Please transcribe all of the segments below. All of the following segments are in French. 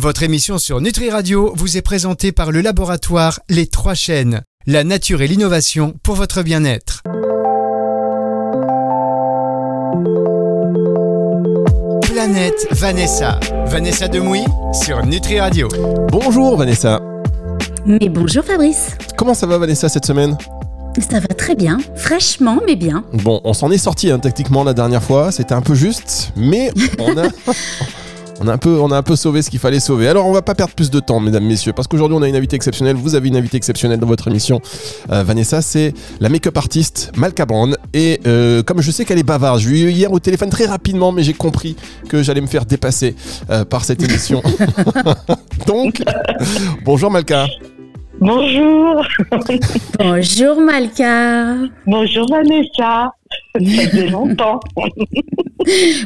Votre émission sur Nutri Radio vous est présentée par le laboratoire Les Trois Chaînes, la nature et l'innovation pour votre bien-être. Planète Vanessa. Vanessa Demouy sur Nutri Radio. Bonjour Vanessa. Mais bonjour Fabrice. Comment ça va Vanessa cette semaine? Ça va très bien, fraîchement mais bien. Bon, on s'en est sorti hein, tactiquement la dernière fois, c'était un peu juste, mais on a, on a un peu, on a un peu sauvé ce qu'il fallait sauver. Alors on va pas perdre plus de temps, mesdames, messieurs, parce qu'aujourd'hui on a une invitée exceptionnelle. Vous avez une invitée exceptionnelle dans votre émission, Euh, Vanessa. C'est la make-up artiste Malka Brand. Et euh, comme je sais qu'elle est bavarde, je lui ai eu hier au téléphone très rapidement, mais j'ai compris que j'allais me faire dépasser euh, par cette émission. Donc, bonjour Malka. Bonjour, Bonjour Malka. bonjour Vanessa. Ça faisait longtemps.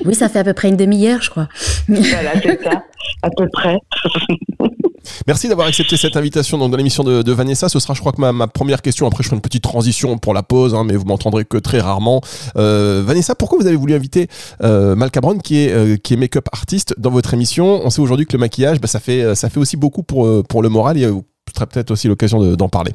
Oui, ça fait à peu près une demi-heure, je crois. voilà, c'est ça, à peu près. Merci d'avoir accepté cette invitation donc, dans l'émission de, de Vanessa. Ce sera, je crois, que ma, ma première question. Après, je ferai une petite transition pour la pause, hein, mais vous m'entendrez que très rarement. Euh, Vanessa, pourquoi vous avez voulu inviter euh, Malka Brown, qui est, euh, qui est make-up artiste, dans votre émission? On sait aujourd'hui que le maquillage, bah, ça, fait, euh, ça fait aussi beaucoup pour, pour le moral. Et ce sera peut-être aussi l'occasion de- d'en parler.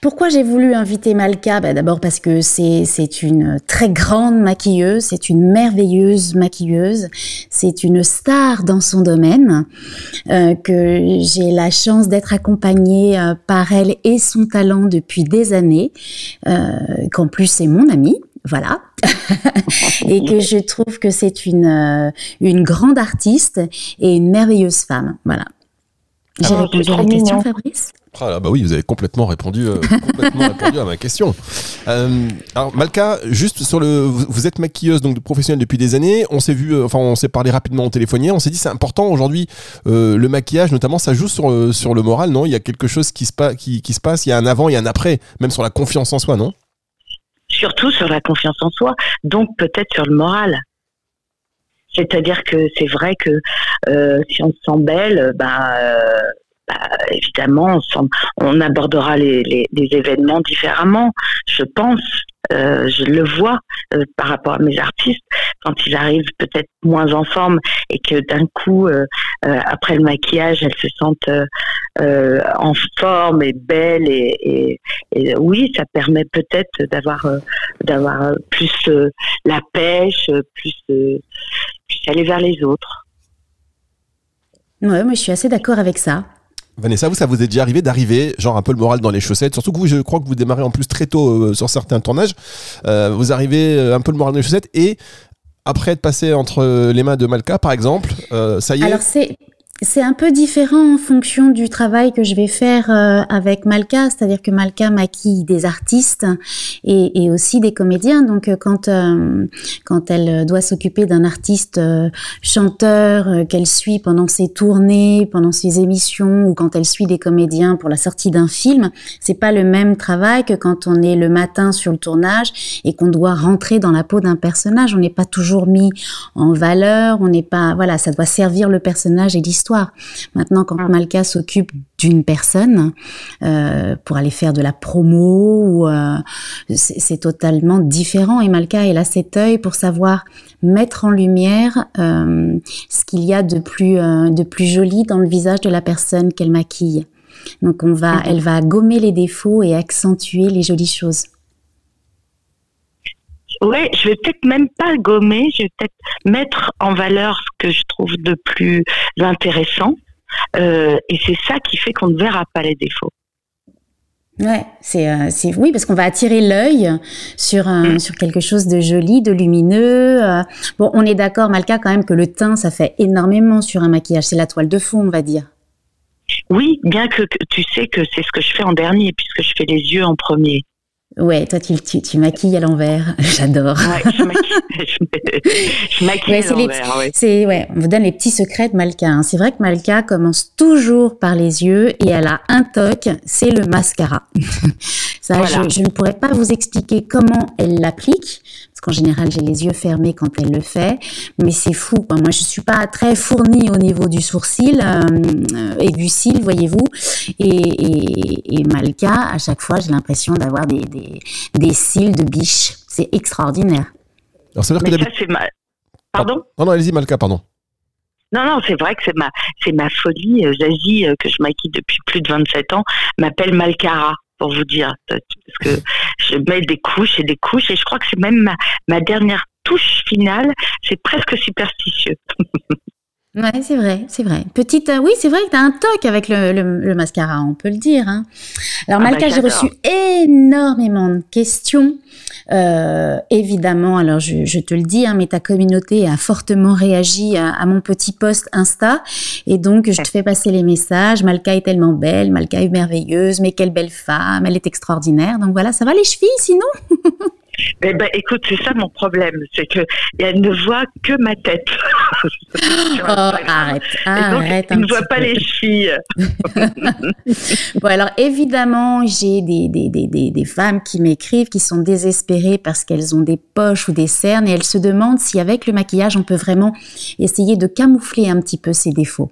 Pourquoi j'ai voulu inviter Malka? Bah, D'abord parce que c'est une très grande maquilleuse, c'est une merveilleuse maquilleuse, c'est une star dans son domaine, euh, que j'ai la chance d'être accompagnée euh, par elle et son talent depuis des années, euh, qu'en plus c'est mon amie. Voilà. et que je trouve que c'est une, une grande artiste et une merveilleuse femme. Voilà. J'ai c'est répondu à la question, mignon. Fabrice Ah là, bah oui, vous avez complètement répondu, euh, complètement répondu à ma question. Euh, alors Malka, juste sur le, vous, êtes maquilleuse donc professionnelle depuis des années. On s'est vu, euh, enfin on s'est parlé rapidement au téléphonier. On s'est dit c'est important aujourd'hui euh, le maquillage, notamment ça joue sur euh, sur le moral, non? Il y a quelque chose qui se passe, qui, qui se passe. Il y a un avant, il y a un après, même sur la confiance en soi, non? Surtout sur la confiance en soi, donc peut-être sur le moral. C'est-à-dire que c'est vrai que euh, si on se sent belle, ben, bah, évidemment, on, abordera les, événements différemment. Je pense, euh, je le vois euh, par rapport à mes artistes, quand ils arrivent peut-être moins en forme et que d'un coup, euh, après le maquillage, elles se sentent en forme et belles et, oui, ça permet peut-être d'avoir plus la pêche, plus, plus aller vers les autres. Ouais, moi je suis assez d'accord avec ça. Vanessa, vous, ça vous est déjà arrivé d'arriver, genre un peu le moral dans les chaussettes? Surtout que vous, je crois que vous démarrez en plus très tôt euh, sur certains tournages. Euh, vous arrivez euh, un peu le moral dans les chaussettes et après être passé entre les mains de Malka, par exemple, ça y est. Alors c'est un peu différent en fonction du travail que je vais faire euh, avec Malka, c'est-à-dire que Malka maquille des artistes et, aussi des comédiens. Donc euh, quand euh, quand elle doit s'occuper d'un artiste chanteur qu'elle suit pendant ses tournées, pendant ses émissions, ou quand elle suit des comédiens pour la sortie d'un film, c'est pas le même travail que quand on est le matin sur le tournage et qu'on doit rentrer dans la peau d'un personnage. On n'est pas toujours mis en valeur, on n'est pas, voilà, ça doit servir le personnage et l'histoire. Maintenant, quand Mm. Malka s'occupe d'une personne euh, pour aller faire de la promo, ou, euh, c'est totalement différent. Et Malka, elle a cet œil pour savoir mettre en lumière euh, ce qu'il y a de plus, euh, de plus joli dans le visage de la personne qu'elle maquille. Donc, on va, elle va gommer les défauts et accentuer les jolies choses. Oui, je vais peut-être même pas gommer, je vais peut-être mettre en valeur ce que je trouve de plus intéressant. Euh, et c'est ça qui fait qu'on ne verra pas les défauts. Ouais, c'est euh, c'est oui parce qu'on va attirer l'œil sur Mm. sur quelque chose de joli, de lumineux. euh. Bon, on est d'accord, Malka, quand même que le teint, ça fait énormément sur un maquillage. C'est la toile de fond, on va dire. Oui, bien que, que tu sais que c'est ce que je fais en dernier, puisque je fais les yeux en premier. Ouais, toi, tu, tu, tu maquilles à l'envers. J'adore. Ouais, je maquille, je, maquille Ouais, à l'envers, ouais. C'est ouais, on vous donne les petits secrets de Malka. hein. C'est vrai que Malka commence toujours par les yeux et elle a un toc, c'est le mascara. Ça, Voilà. je, je ne pourrais pas vous expliquer comment elle l'applique parce qu'en général j'ai les yeux fermés quand elle le fait, mais c'est fou. quoi. Moi, je suis pas très fournie au niveau du sourcil euh, et du cil, voyez-vous. Et, et, et Malka, à chaque fois, j'ai l'impression d'avoir des, des, des cils de biche. C'est extraordinaire. Alors, ça veut dire que Mais ça, d'habitude. c'est ma... Pardon? Non, non, allez-y, Malka, pardon. Non, non, c'est vrai que c'est ma, c'est ma folie. Euh, Zazie, euh, que je maquille depuis plus de 27 ans, m'appelle Malcara, pour vous dire. Parce que je mets des couches et des couches, et je crois que c'est même ma, ma dernière touche finale. C'est presque superstitieux. Ouais, c'est vrai, c'est vrai. Petite, euh, oui, c'est vrai que tu as un toc avec le, le, le, mascara, on peut le dire. Hein. Alors, ah Malka, bah, j'ai reçu énormément de questions. Euh, évidemment, alors je, je, te le dis, hein, mais ta communauté a fortement réagi à, à, mon petit post Insta. Et donc, je te fais passer les messages. Malka est tellement belle, Malka est merveilleuse, mais quelle belle femme, elle est extraordinaire. Donc voilà, ça va les chevilles sinon? Eh ben, écoute, c'est ça mon problème, c'est que elle ne voit que ma tête. oh, arrête, arrête. Elle ne voit pas les filles. bon, alors évidemment, j'ai des, des, des, des, femmes qui m'écrivent, qui sont désespérées parce qu'elles ont des poches ou des cernes et elles se demandent si avec le maquillage, on peut vraiment essayer de camoufler un petit peu ces défauts.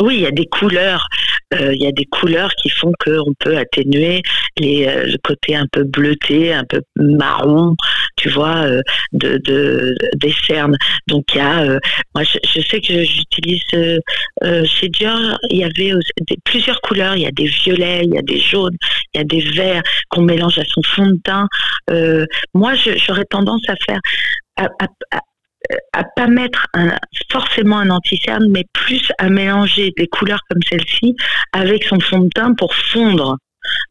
Oui, il y a des couleurs. Euh, il y a des couleurs qui font qu'on peut atténuer les, euh, le côté un peu bleuté, un peu marron, tu vois, euh, de, de, des cernes. Donc il y a, euh, moi je, sais que j'utilise euh, chez Dior, il y avait des, plusieurs couleurs. Il y a des violets, il y a des jaunes, il y a des verts qu'on mélange à son fond de teint. moi, j'aurais tendance à faire à, à pas mettre un, forcément un anti-cerne, mais plus à mélanger des couleurs comme celle-ci avec son fond de teint pour fondre.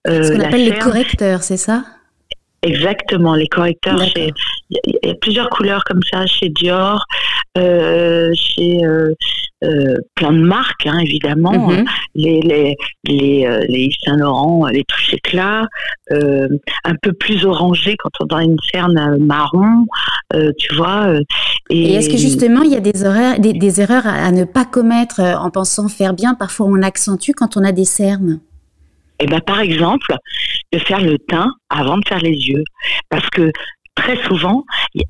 Euh, Ce qu'on appelle les correcteurs, c'est ça? Exactement, les correcteurs. Il y, a plusieurs couleurs comme ça chez Dior, euh, chez euh, euh, plein de marques, hein, évidemment. Mm-hmm. Les, les, les, euh, les Saint Laurent, les touches éclats, un peu plus orangé quand on a une cerne marron, tu vois. et, et est-ce que justement il y a des, horaires, des, des erreurs à, à, ne pas commettre en pensant faire bien? Parfois on accentue quand on a des cernes. Eh ben, par exemple, de faire le teint avant de faire les yeux. Parce que très souvent,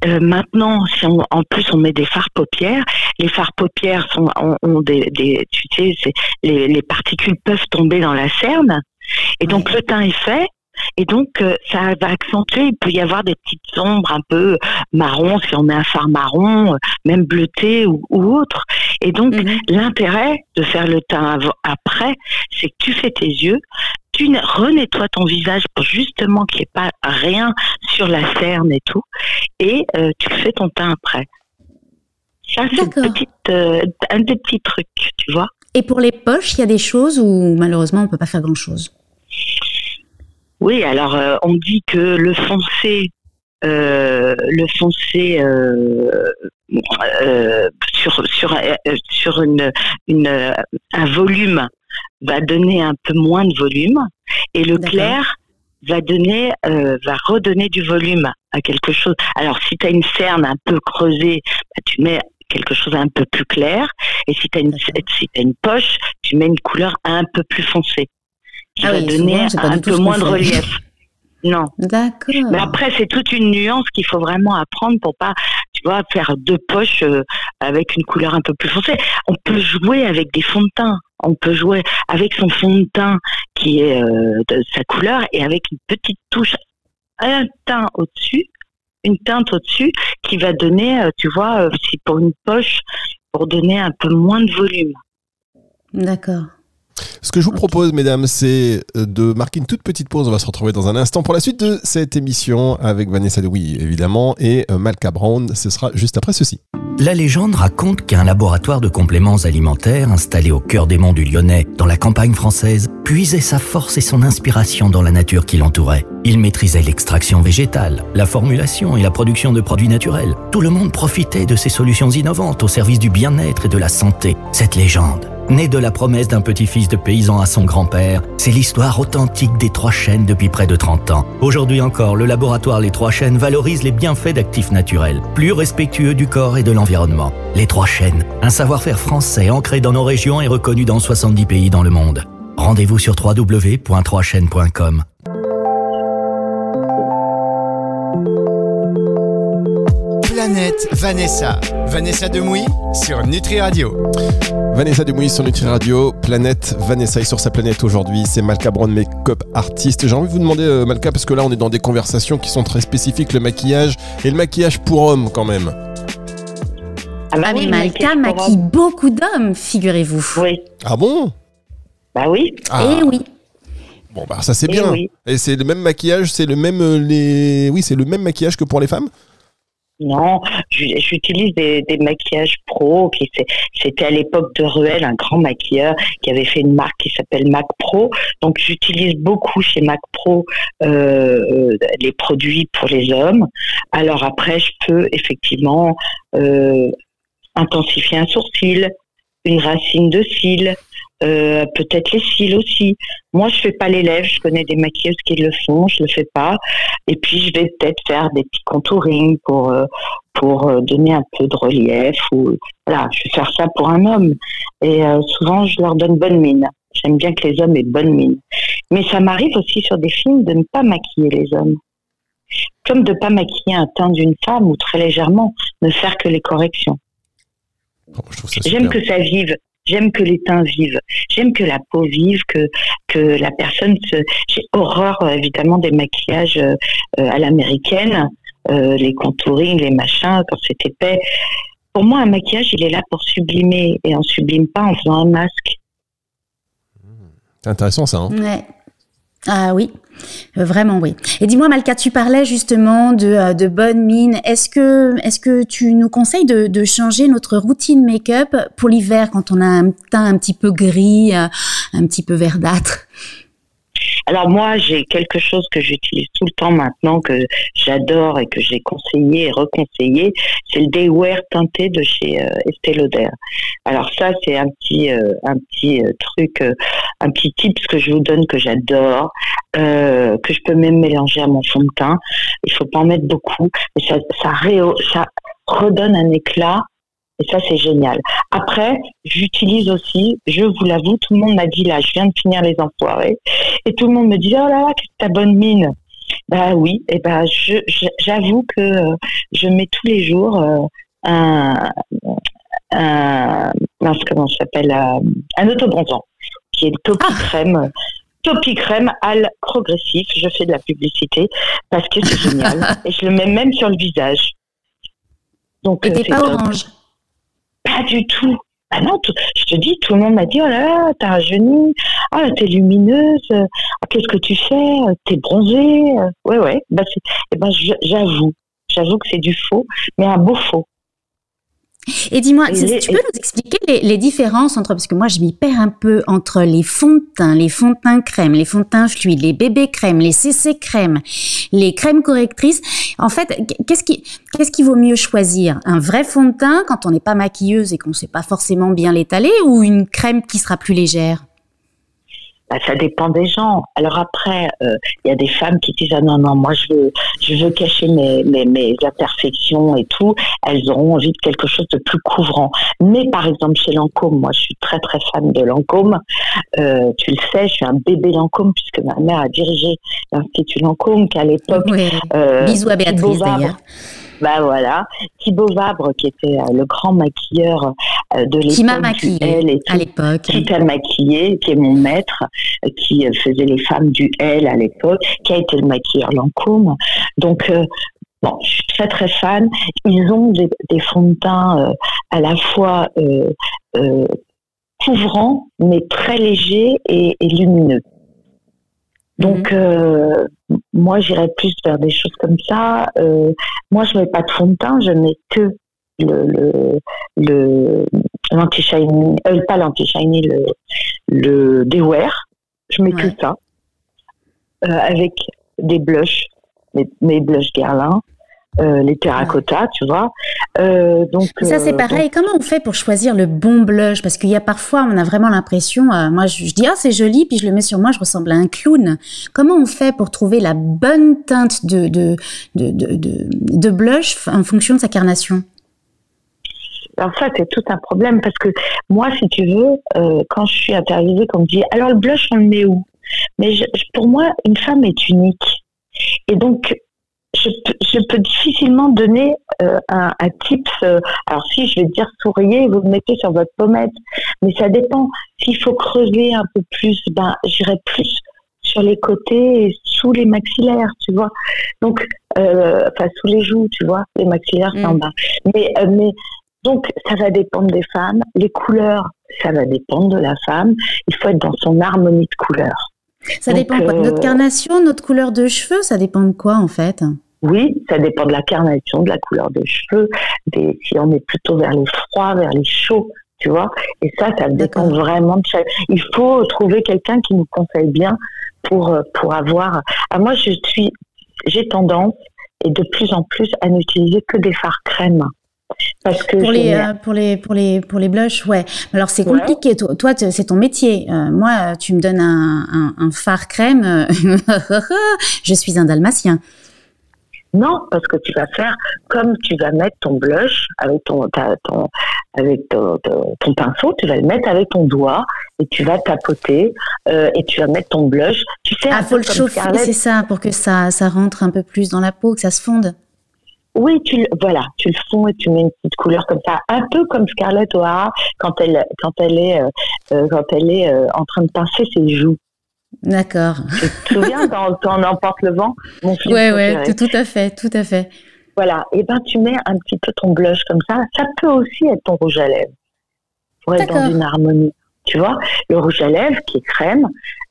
euh, maintenant, si on, en plus on met des fards paupières, les fards paupières sont, ont, ont des, des, tu sais, les, les, particules peuvent tomber dans la cerne, et donc le teint est fait. Et donc, euh, ça va accentuer. Il peut y avoir des petites ombres un peu marron si on met un fard marron, euh, même bleuté ou, ou autre. Et donc, mm -hmm. l'intérêt de faire le teint après, c'est que tu fais tes yeux, tu renettoies ton visage pour justement qu'il n'y ait pas rien sur la cerne et tout, et euh, tu fais ton teint après. Ça, c'est euh, un des petits trucs, tu vois. Et pour les poches, il y a des choses où malheureusement on ne peut pas faire grand-chose? Oui, alors euh, on dit que le foncé, euh, le foncé euh, euh, sur, sur, sur une, une, un volume va donner un peu moins de volume et le clair va donner euh, va redonner du volume à quelque chose. Alors si tu as une cerne un peu creusée, bah, tu mets quelque chose un peu plus clair et si tu as, si as, une poche, tu mets une couleur un peu plus foncée qui ah va oui, donner souvent, un peu moins de relief. Non. D'accord. Mais après, c'est toute une nuance qu'il faut vraiment apprendre pour pas, tu vois, faire deux poches euh, avec une couleur un peu plus foncée. On peut jouer avec des fonds de teint. On peut jouer avec son fond de teint qui est euh, de sa couleur et avec une petite touche, un teint au-dessus, une teinte au-dessus qui va donner, euh, tu vois, si pour une poche, pour donner un peu moins de volume. D'accord. Ce que je vous okay. propose, mesdames, c'est de marquer une toute petite pause. On va se retrouver dans un instant pour la suite de cette émission avec Vanessa Dewy, évidemment, et Malka Brown. Ce sera juste après ceci. La légende raconte qu'un laboratoire de compléments alimentaires installé au cœur des monts du Lyonnais, dans la campagne française, puisait sa force et son inspiration dans la nature qui l'entourait. Il maîtrisait l'extraction végétale, la formulation et la production de produits naturels. Tout le monde profitait de ces solutions innovantes au service du bien-être et de la santé. Cette légende, née de la promesse d'un petit-fils de paysan à son grand-père, c'est l'histoire authentique des Trois Chênes depuis près de 30 ans. Aujourd'hui encore, le laboratoire Les Trois Chênes valorise les bienfaits d'actifs naturels, plus respectueux du corps et de l'environnement. Les Trois Chênes, un savoir-faire français ancré dans nos régions et reconnu dans 70 pays dans le monde. Rendez-vous sur www.3chaînes.com. Vanessa. Vanessa Demouy sur Nutri Radio. Vanessa Demouy sur Nutri Radio. Planète Vanessa est sur sa planète aujourd'hui. C'est Malka Brown, make-up artiste. J'ai envie de vous demander, euh, Malka, parce que là, on est dans des conversations qui sont très spécifiques, le maquillage et le maquillage pour hommes quand même. Ah, bah mais Malka maquille beaucoup d'hommes, figurez-vous. Oui. Ah bon? Bah oui. Ah. Eh oui. Bon bah ça c'est Eh bien. oui. Et c'est le même maquillage, c'est le même euh, les oui, c'est le même maquillage que pour les femmes? Non, j'utilise des, maquillages pro. C'était à l'époque de Ruel, un grand maquilleur qui avait fait une marque qui s'appelle Mac Pro. Donc j'utilise beaucoup chez Mac Pro euh, euh, les produits pour les hommes. Alors après, je peux effectivement euh, intensifier un sourcil, une racine de cils, euh, peut-être les cils aussi. Moi, je fais pas les lèvres. Je connais des maquilleuses qui le font. Je le fais pas. Et puis, je vais peut-être faire des petits contouring pour euh, pour euh, donner un peu de relief. Ou voilà, je vais faire ça pour un homme. Et euh, souvent, je leur donne bonne mine. J'aime bien que les hommes aient bonne mine. Mais ça m'arrive aussi sur des films de ne pas maquiller les hommes. Comme de pas maquiller un teint d'une femme ou très légèrement, ne faire que les corrections. Oh, J'aime que ça vive. J'aime que les teints vivent. J'aime que la peau vive, que que la personne se. J'ai horreur euh, évidemment des maquillages euh, euh, à l'américaine, euh, les contouring, les machins quand c'est épais. Pour moi, un maquillage, il est là pour sublimer et on sublime pas en faisant un masque. C'est intéressant ça. hein. Ouais. Ah oui, Euh, vraiment oui. Et dis-moi Malka, tu parlais justement de, euh, de bonne mine. Est-ce que, est-ce que tu nous conseilles de, de changer notre routine make-up pour l'hiver quand on a un teint un petit peu gris, euh, un petit peu verdâtre? Alors moi, j'ai quelque chose que j'utilise tout le temps maintenant, que j'adore et que j'ai conseillé et reconseillé, c'est le Day Wear teinté de chez euh, Estée. Alors ça, c'est un petit, euh, un petit euh, truc, euh, un petit tips que je vous donne que j'adore, que je peux même mélanger à mon fond de teint. Il faut pas en mettre beaucoup, mais ça redonne un éclat. Et ça, c'est génial. Après, j'utilise aussi, je vous l'avoue, tout le monde m'a dit là, je viens de finir les enfoirés, et tout le monde me dit oh là là, que t'as bonne mine? Bah oui, et ben je- j'avoue que euh, je mets tous les jours euh, un, un comment ça s'appelle euh, un autobronzant qui est le Topi crème. Topi crème al progressif. Je fais de la publicité parce que c'est génial et je le mets même sur le visage. Donc Et t'es c'est pas top. orange Pas du tout. Ah non, je te dis, tout le monde m'a dit, oh là là, t'as rajeuni, ah là, t'es lumineuse, ah, qu'est-ce que tu fais, t'es bronzée. Ouais, ouais, bah, eh ben, j'avoue, j'avoue que c'est du faux, mais un beau faux. Et dis-moi, les- tu peux nous expliquer les, les différences entre, parce que moi je m'y perds un peu, entre les fonds de teint, les fonds de teint crème, les fonds de teint fluides, les bébés crèmes, les CC crèmes, les crèmes correctrices. En fait, qu'est-ce qui, qu'est-ce qui vaut mieux choisir? Un vrai fond de teint quand on n'est pas maquilleuse et qu'on sait pas forcément bien l'étaler ou une crème qui sera plus légère? Bah, ça dépend des gens. Alors après, euh, il y a des femmes qui disent ah non non moi je veux je veux cacher mes, mes mes imperfections et tout. Elles auront envie de quelque chose de plus couvrant. Mais par exemple chez Lancôme, moi je suis très très fan de Lancôme. Euh, tu le sais, je suis un bébé Lancôme puisque ma mère a dirigé l'institut Lancôme qu'à l'époque. Ouais. euh, Bisous à Béatrice d'ailleurs. Bah voilà, Thibaut Vabre qui était euh, le grand maquilleur euh, de Qui m'a l'époque maquillée à l'époque. qui t'a maquillé, qui est mon maître, euh, qui faisait les femmes du L à l'époque, qui a été le maquilleur Lancôme. Donc, euh, bon, je suis très très fan. Ils ont des, des fonds de teint euh, à la fois euh, couvrants, mais très légers et, et lumineux. Donc, euh, moi, j'irais plus vers des choses comme ça. Euh, moi, je mets pas de fond de teint, je mets que le, le, le l'anti-shiny, euh, pas l'anti-shiny, le, le Daywear. Je mets Ouais. que ça. Euh, avec des blushs, mes, mes blushs Guerlain, euh, les terracotta, tu vois. Euh, donc, ça, c'est euh, pareil. Comment on fait pour choisir le bon blush? Parce qu'il y a parfois, on a vraiment l'impression, euh, moi, je, je dis, ah, c'est joli, puis je le mets sur moi, je ressemble à un clown. Comment on fait pour trouver la bonne teinte de, de, de, de, de, de blush en fonction de sa carnation? Alors ça, c'est tout un problème parce que moi, si tu veux, euh, quand je suis interviewée, qu'on me dit alors le blush, on le met où? Mais je- pour moi, une femme est unique. Et donc, je, peux- je peux difficilement donner euh, un, un tips. euh, alors si, je vais dire souriez, vous le mettez sur votre pommette. Mais ça dépend. S'il faut creuser un peu plus, ben, j'irai plus sur les côtés et sous les maxillaires, tu vois. Donc, euh, enfin, sous les joues, tu vois. Les maxillaires, c'est en Mm. bas. Mais, mais Donc, ça va dépendre des femmes. Les couleurs, ça va dépendre de la femme. Il faut être dans son harmonie de couleurs. Ça dépend quoi? Notre carnation, notre couleur de cheveux, ça dépend de quoi en fait? Oui, ça dépend de la carnation, de la couleur de cheveux, des, si on est plutôt vers les froids, vers les chauds, tu vois. Et ça, ça dépend vraiment de chaque. Il faut trouver quelqu'un qui nous conseille bien pour euh, pour avoir. Ah, moi, je suis, j'ai tendance et de plus en plus à n'utiliser que des fards crème. Parce que pour les, euh, pour les pour les pour les blushs, ouais. Alors c'est compliqué. Toi, toi c'est ton métier. Euh, moi, tu me donnes un, un, un fard crème. je suis un dalmatien. Non, parce que tu vas faire comme tu vas mettre ton blush avec ton, ton avec ton, pinceau, tu vas le mettre avec ton doigt et tu vas tapoter euh, et tu vas mettre ton blush. Tu fais ah, faut le chauffer, c'est ça, pour que ça, ça rentre un peu plus dans la peau, que ça se fonde. Oui, tu voilà, tu le fonds et tu mets une petite couleur comme ça, un peu comme Scarlett O'Hara quand elle quand elle est euh, euh, quand elle est en train de pincer ses joues. D'accord. Tu te souviens quand, on emporte le vent? Film Ouais, tout, à fait, tout à fait. Voilà, et ben tu mets un petit peu ton blush comme ça. Ça peut aussi être ton rouge à lèvres pour être dans une harmonie. Tu vois, le rouge à lèvres qui est crème,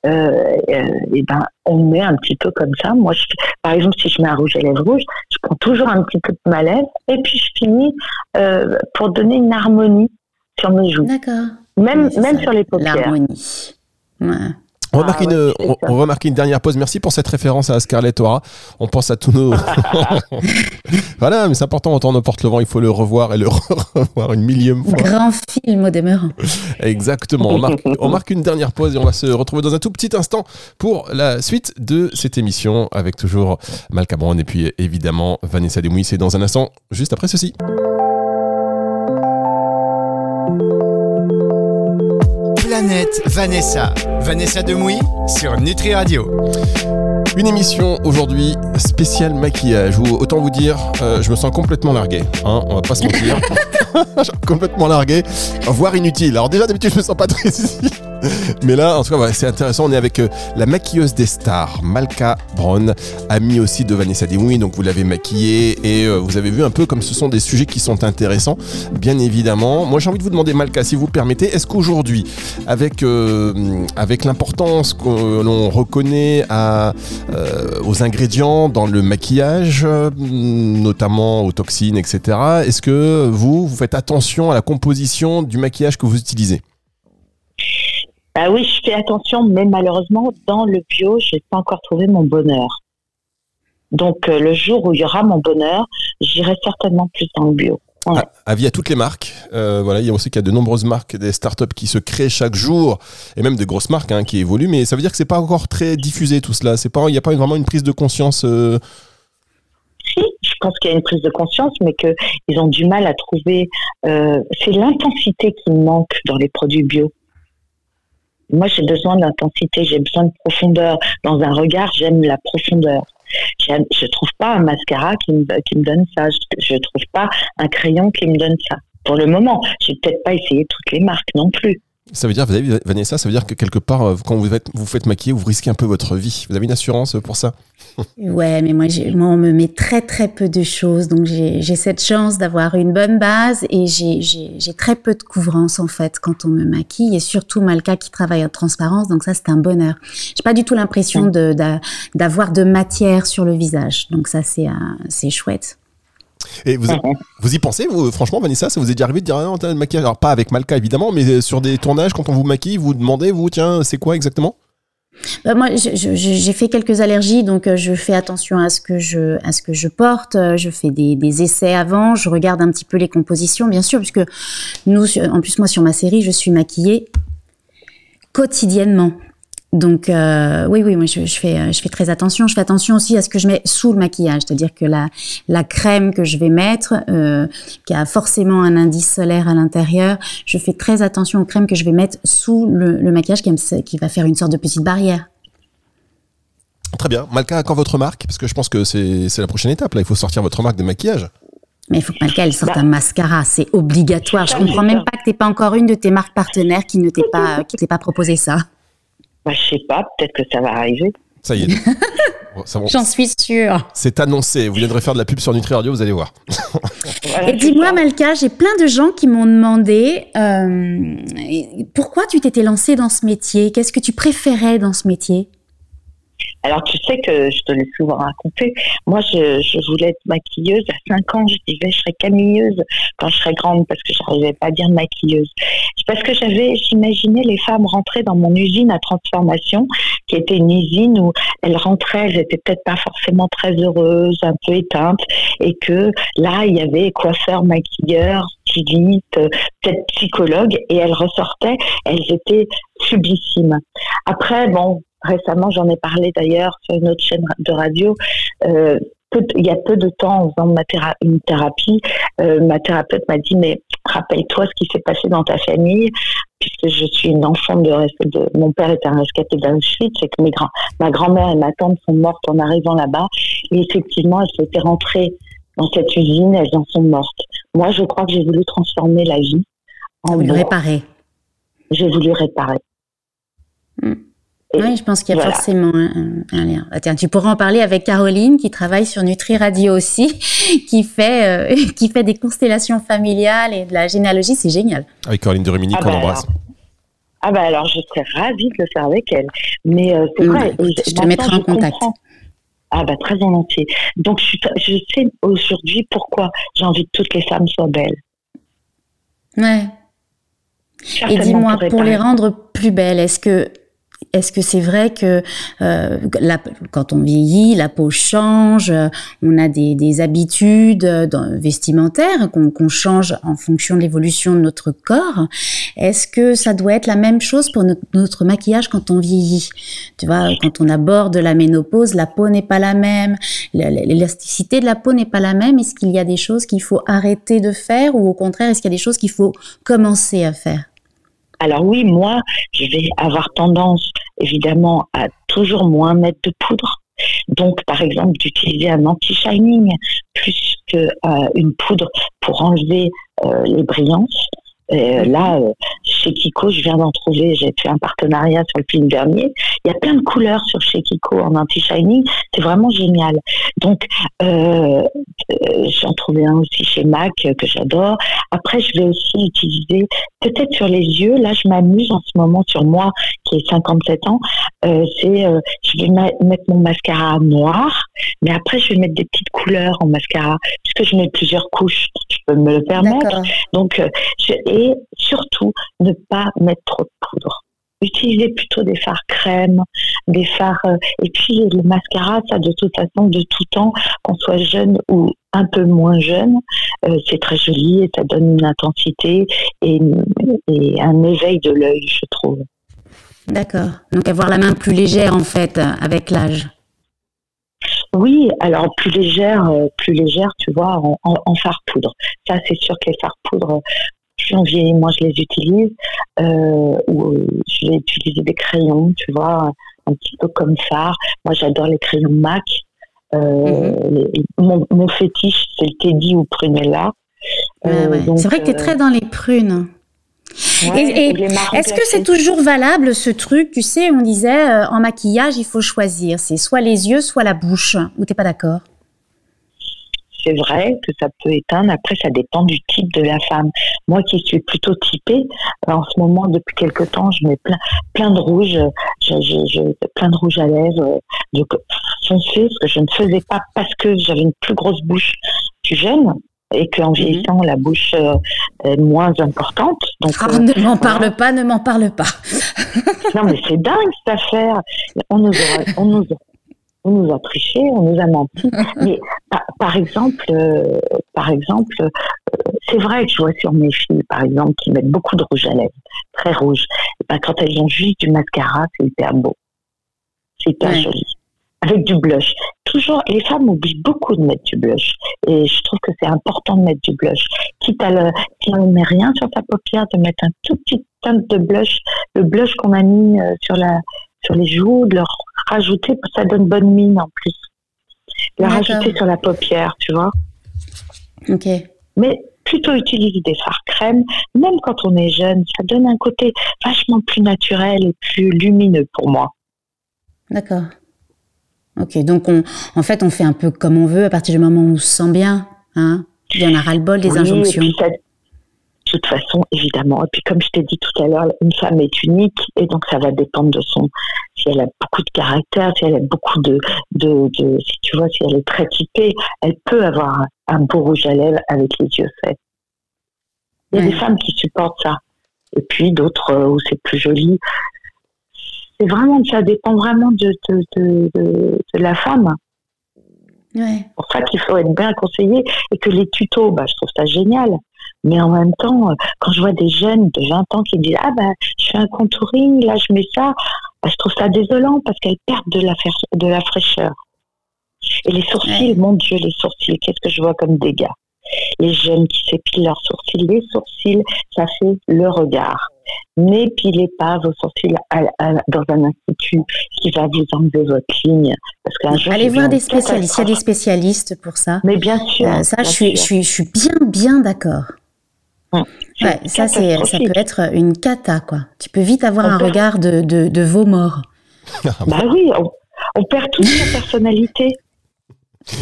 euh, euh, et ben on met un petit peu comme ça. Moi, je, par exemple, si je mets un rouge à lèvres rouge, je prends toujours un petit peu de ma lèvre et puis je finis euh, pour donner une harmonie sur mes joues. D'accord. Même même sur les paupières. L'harmonie. Ouais. On marquer une, on, marquer une dernière pause. Merci pour cette référence à Scarlett O'Hara. On pense à tous nos. voilà, mais c'est important, on entend porte le vent, il faut le revoir et le revoir une millième fois. Grand film au demeurant. Exactement. On marque, on marque une dernière pause et on va se retrouver dans un tout petit instant pour la suite de cette émission avec toujours Malca et puis évidemment Vanessa Demouy. C'est dans un instant, juste après ceci. Planète Vanessa. Vanessa Demouy sur Nutri Radio. Une émission aujourd'hui spéciale maquillage où autant vous dire, euh, je me sens complètement largué. Hein, on va pas se mentir. complètement largué, voire inutile. Alors déjà d'habitude je me sens pas très ici. Mais là, en tout cas, c'est intéressant. On est avec euh, la maquilleuse des stars, Malka Brown, amie aussi de Vanessa Demouy. Donc, vous l'avez maquillée et euh, vous avez vu un peu comme ce sont des sujets qui sont intéressants, bien évidemment. Moi, j'ai envie de vous demander, Malka, si vous permettez, est-ce qu'aujourd'hui, avec, euh, avec l'importance que l'on reconnaît à, aux ingrédients dans le maquillage, notamment aux toxines, etc., est-ce que vous, vous faites attention à la composition du maquillage que vous utilisez? Bah oui, je fais attention, mais malheureusement, dans le bio, je n'ai pas encore trouvé mon bonheur. Donc, euh, le jour où il y aura mon bonheur, j'irai certainement plus dans le bio. Ouais. avis à toutes les marques. Euh, voilà, il y a aussi qu'il y a de nombreuses marques, des startups qui se créent chaque jour, et même de grosses marques hein, qui évoluent. Mais ça veut dire que c'est pas encore très diffusé tout cela. C'est pas, il n'y a pas vraiment une prise de conscience. Euh... Si, je pense qu'il y a une prise de conscience, mais que ils ont du mal à trouver. Euh, c'est l'intensité qui manque dans les produits bio. Moi, j'ai besoin d'intensité, j'ai besoin de profondeur. Dans un regard, j'aime la profondeur. Je ne trouve pas un mascara qui me, donne ça. Je ne trouve pas un crayon qui me donne ça. Pour le moment, j'ai peut-être pas essayé toutes les marques non plus. Ça veut dire, vous avez, Vanessa, ça veut dire que quelque part, euh, quand vous faites, vous faites maquiller, vous risquez un peu votre vie. Vous avez une assurance pour ça? Ouais, mais moi, moi, on me met très très peu de choses, donc j'ai cette chance d'avoir une bonne base et j'ai très peu de couvrance en fait quand on me maquille et surtout Malka qui travaille en transparence, donc ça c'est un bonheur. J'ai pas du tout l'impression d'avoir de, de matière sur le visage, donc ça c'est c'est chouette. Et vous, vous y pensez, vous, franchement, Vanessa, ça vous est déjà arrivé de dire, ah non, t'as maquillage Alors, pas avec Malka, évidemment, mais sur des tournages, quand on vous maquille, vous demandez, vous, tiens, c'est quoi exactement? Bah moi, j'ai fait quelques allergies, donc euh, je fais attention à ce que je, à ce que je porte. Euh, je fais des, des essais avant, je regarde un petit peu les compositions, bien sûr, puisque nous, en plus moi sur ma série, je suis maquillée quotidiennement. Donc euh, oui, oui, moi je, fais, je fais très attention. Je fais attention aussi à ce que je mets sous le maquillage, c'est-à-dire que la, la crème que je vais mettre, euh, qui a forcément un indice solaire à l'intérieur, je fais très attention aux crèmes que je vais mettre sous le, maquillage qui, qui va faire une sorte de petite barrière. Très bien. Malka, quand votre marque Parce que je pense que c'est la prochaine étape. Là, il faut sortir votre marque de maquillage. Mais il faut que Malka, elle sorte bah. un mascara. C'est obligatoire. Je comprends même pas que tu pas encore une de tes marques partenaires qui ne t'ait pas, qui pas proposé ça. Bah, je sais pas, peut-être que ça va arriver. Ça y est. J'en suis sûre. C'est annoncé. Vous viendrez faire de la pub sur Nutri Radio, vous allez voir. Et dis-moi, Malka, j'ai plein de gens qui m'ont demandé euh, pourquoi tu t'étais lancée dans ce métier? Qu'est-ce que tu préférais dans ce métier? Alors, tu sais que je te l'ai souvent raconté. Moi, je, voulais être maquilleuse. À 5 ans, je disais je serais camilleuse quand je serais grande parce que je n'arrivais pas à dire maquilleuse. Parce que j'avais, j'imaginais les femmes rentrer dans mon usine à transformation, qui était une usine où elles rentraient, elles étaient peut-être pas forcément très heureuses, un peu éteintes, et que là, il y avait coiffeurs, maquilleurs, stylistes, peut-être psychologues, et elles ressortaient, elles étaient sublissimes. Après, bon, récemment, j'en ai parlé d'ailleurs sur une autre chaîne de radio. Euh, il y a peu de temps, en faisant ma une thérapie, euh, ma thérapeute m'a dit mais rappelle-toi ce qui s'est passé dans ta famille, puisque je suis une enfant de, de mon père était un rescapé d'Auschwitz, c'est que mes grands, ma grand-mère et ma tante sont mortes en arrivant là-bas, et effectivement, elles étaient rentrées dans cette usine, elles en sont mortes. Moi, je crois que j'ai voulu transformer la vie en voulu réparer. J'ai voulu réparer. Hmm oui, je pense qu'il y a forcément un, lien. Ah, tiens, tu pourras en parler avec Caroline, qui travaille sur Nutri Radio aussi, qui fait, euh, qui fait des constellations familiales et de la généalogie. C'est génial. Avec Caroline de Rumini, ah qu'on bah embrasse. ah bah alors, je serais ravie de le faire avec elle. Mais euh, c'est vrai. Je, te mettrai en contact. Ah bah très volontiers. Donc je, je sais aujourd'hui pourquoi j'ai envie que toutes les femmes soient belles. Ouais. Et dis-moi, pour les rendre plus belles, est-ce que est-ce que c'est vrai que euh, quand on vieillit, la peau change, on a des, habitudes euh, vestimentaires qu'on change en fonction de l'évolution de notre corps? Est-ce que ça doit être la même chose pour notre, maquillage quand on vieillit? Tu vois, quand on aborde la ménopause, la peau n'est pas la même, l'élasticité de la peau n'est pas la même. Est-ce qu'il y a des choses qu'il faut arrêter de faire ou au contraire, est-ce qu'il y a des choses qu'il faut commencer à faire? Alors oui, moi, je vais avoir tendance évidemment à toujours moins mettre de poudre. Donc, par exemple, d'utiliser un anti-shining plus qu'une euh, poudre pour enlever euh, les brillances. Euh, là, chez Kiko, je viens d'en trouver, j'ai fait un partenariat sur le film dernier. Il y a plein de couleurs sur chez Kiko en anti-shining, c'est vraiment génial. Donc, euh, euh, j'en trouvais un aussi chez MAC que j'adore. Après, je vais aussi utiliser, peut-être sur les yeux, là, je m'amuse en ce moment sur moi, qui ai 57 ans, euh, c'est, je vais mettre mon mascara noir, mais après, je vais mettre des petites couleurs en mascara, puisque je mets plusieurs couches, je peux me le permettre. Donc, et surtout, ne pas mettre trop de poudre. Utilisez plutôt des fards crème, des fards. Euh, et puis le mascara, ça de toute façon, de tout temps, qu'on soit jeune ou un peu moins jeune, euh, c'est très joli et ça donne une intensité et, et un éveil de l'œil, je trouve. D'accord. Donc avoir la main plus légère en fait avec l'âge. Oui, alors plus légère, euh, plus légère, tu vois, en, en, en fard poudre. Ça, c'est sûr que les fards poudre janvier, moi je les utilise, euh, ou euh, je vais utiliser des crayons, tu vois, un petit peu comme phare. Moi j'adore les crayons MAC. Euh, mhm. mon, fétiche, c'est le Teddy ou Prunella. c'est vrai que tu es très dans les prunes. est-ce que c'est toujours valable ce truc? Tu sais, on disait en maquillage, il faut choisir. C'est soit les yeux, soit la bouche. Ou t'es pas d'accord? C'est vrai que ça peut éteindre. Après, ça dépend du type de la femme. Moi qui suis plutôt typée, en ce moment, depuis quelque temps, je mets plein, plein de rouge, je, plein de rouge à lèvres, de foncé, ce que je ne faisais pas parce que j'avais une plus grosse bouche plus jeune et qu'en mhm. vieillissant, la bouche euh, est moins importante. Donc, ah, euh, ne m'en parle pas, ne m'en parle pas. non, mais c'est dingue cette affaire. On nous on nous on nous a triché, on nous a menti. Mais par, exemple, euh, par exemple, euh, c'est vrai que je vois sur mes filles, par exemple, qui mettent beaucoup de rouge à lèvres, très rouge. Et ben, quand elles ont juste du mascara, c'est hyper beau, c'est hyper joli, avec du blush. Toujours, les femmes oublient beaucoup de mettre du blush, et je trouve que c'est important de mettre du blush. Quitte à le, si on ne met rien sur ta paupière, de mettre un tout petit teinte de blush, le blush qu'on a mis euh, sur la sur les joues, de leur rajouter, ça donne bonne mine en plus. La rajouter sur la paupière, tu vois. Ok. Mais plutôt utiliser des fards crème, même quand on est jeune, ça donne un côté vachement plus naturel et plus lumineux pour moi. D'accord. Ok, donc on, en fait, on fait un peu comme on veut à partir du moment où on se sent bien. Hein Il y en a ras-le-bol des Oui, injonctions. et puis ça- de toute façon, évidemment. Et puis, comme je t'ai dit tout à l'heure, une femme est unique et donc ça va dépendre de son. Si elle a beaucoup de caractère, si elle a beaucoup de. de, de- si tu vois, si elle est très typée, elle peut avoir un, beau rouge à lèvres avec les yeux faits. Il y a Ouais. des femmes qui supportent ça. Et puis d'autres euh, où c'est plus joli. C'est vraiment, ça dépend vraiment de, de, de, de, de la femme. Ouais. C'est pour ça qu'il faut être bien conseillé et que les tutos, bah, je trouve ça génial. Mais en même temps, euh, quand je vois des jeunes de 20 ans qui disent Ah, bah, je fais un contouring, là, je mets ça, bah, je trouve ça désolant parce qu'elles perdent de la, fer- de la fraîcheur. Et les sourcils, Ouais. mon Dieu, les sourcils, qu'est-ce que je vois comme dégâts? Les jeunes qui s'épilent leurs sourcils, les sourcils, ça fait le regard. N'épilez pas vos sourcils à- à- dans un institut qui va vous enlever votre ligne. Parce qu'un jour, Allez voir des spécialistes. Il y a des spécialistes pour ça. Mais bien sûr. Euh, ça, bien je suis, je sûr. suis, je suis bien, bien d'accord. Ouais, ça, c'est, ça peut être une cata, quoi. Tu peux vite avoir On un regard de, de, de veau mort. Bah oui, on, on perd toute sa personnalité.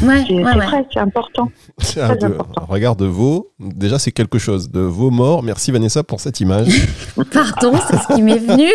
Ouais, C'est ouais, c'est ouais. vrai, c'est important. C'est un, important. un regard de veau. Déjà, c'est quelque chose. De veau mort. Merci Vanessa pour cette image. Pardon, c'est ce qui m'est venu.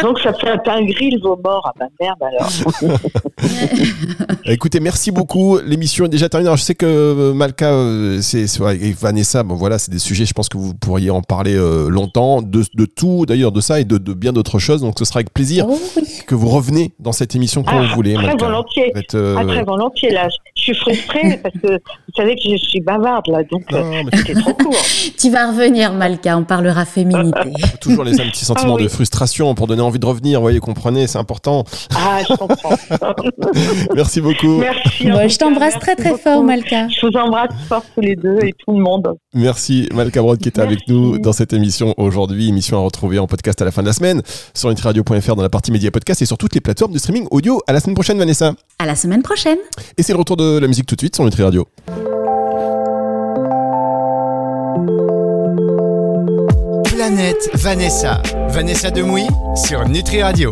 Donc ça fait un grill vos morts. Ah bah merde alors. Écoutez, merci beaucoup. L'émission est déjà terminée. Alors, je sais que euh, Malka euh, c'est, et Vanessa, bon, voilà, c'est des sujets, je pense que vous pourriez en parler euh, longtemps, de, de tout d'ailleurs, de ça et de, de bien d'autres choses. Donc, ce sera avec plaisir Oh oui. que vous revenez dans cette émission quand Ah, vous voulez. très Malka. volontiers. Vous êtes, euh, Ah, très volontiers là. Je suis frustrée parce que vous savez que je suis bavarde là, donc euh, non, mais c'était trop court. Tu vas revenir, Malka, on parlera féminité. faut toujours les un petit sentiment Ah oui. de frustration pour donner envie de revenir. Vous voyez, comprenez, c'est important. Ah, je comprends. Merci beaucoup. Merci. Bon, je t'embrasse très très fort. Malka. Je vous embrasse fort tous les deux et tout le monde. Merci Malka Brod qui était avec nous dans cette émission aujourd'hui. Émission à retrouver en podcast à la fin de la semaine sur nutriradio.fr dans la partie média podcast et sur toutes les plateformes de streaming audio. À la semaine prochaine, Vanessa. À la semaine prochaine. Et c'est le retour de la musique tout de suite sur Nutri Radio. Vanessa. Vanessa Demouy sur Nutri Radio.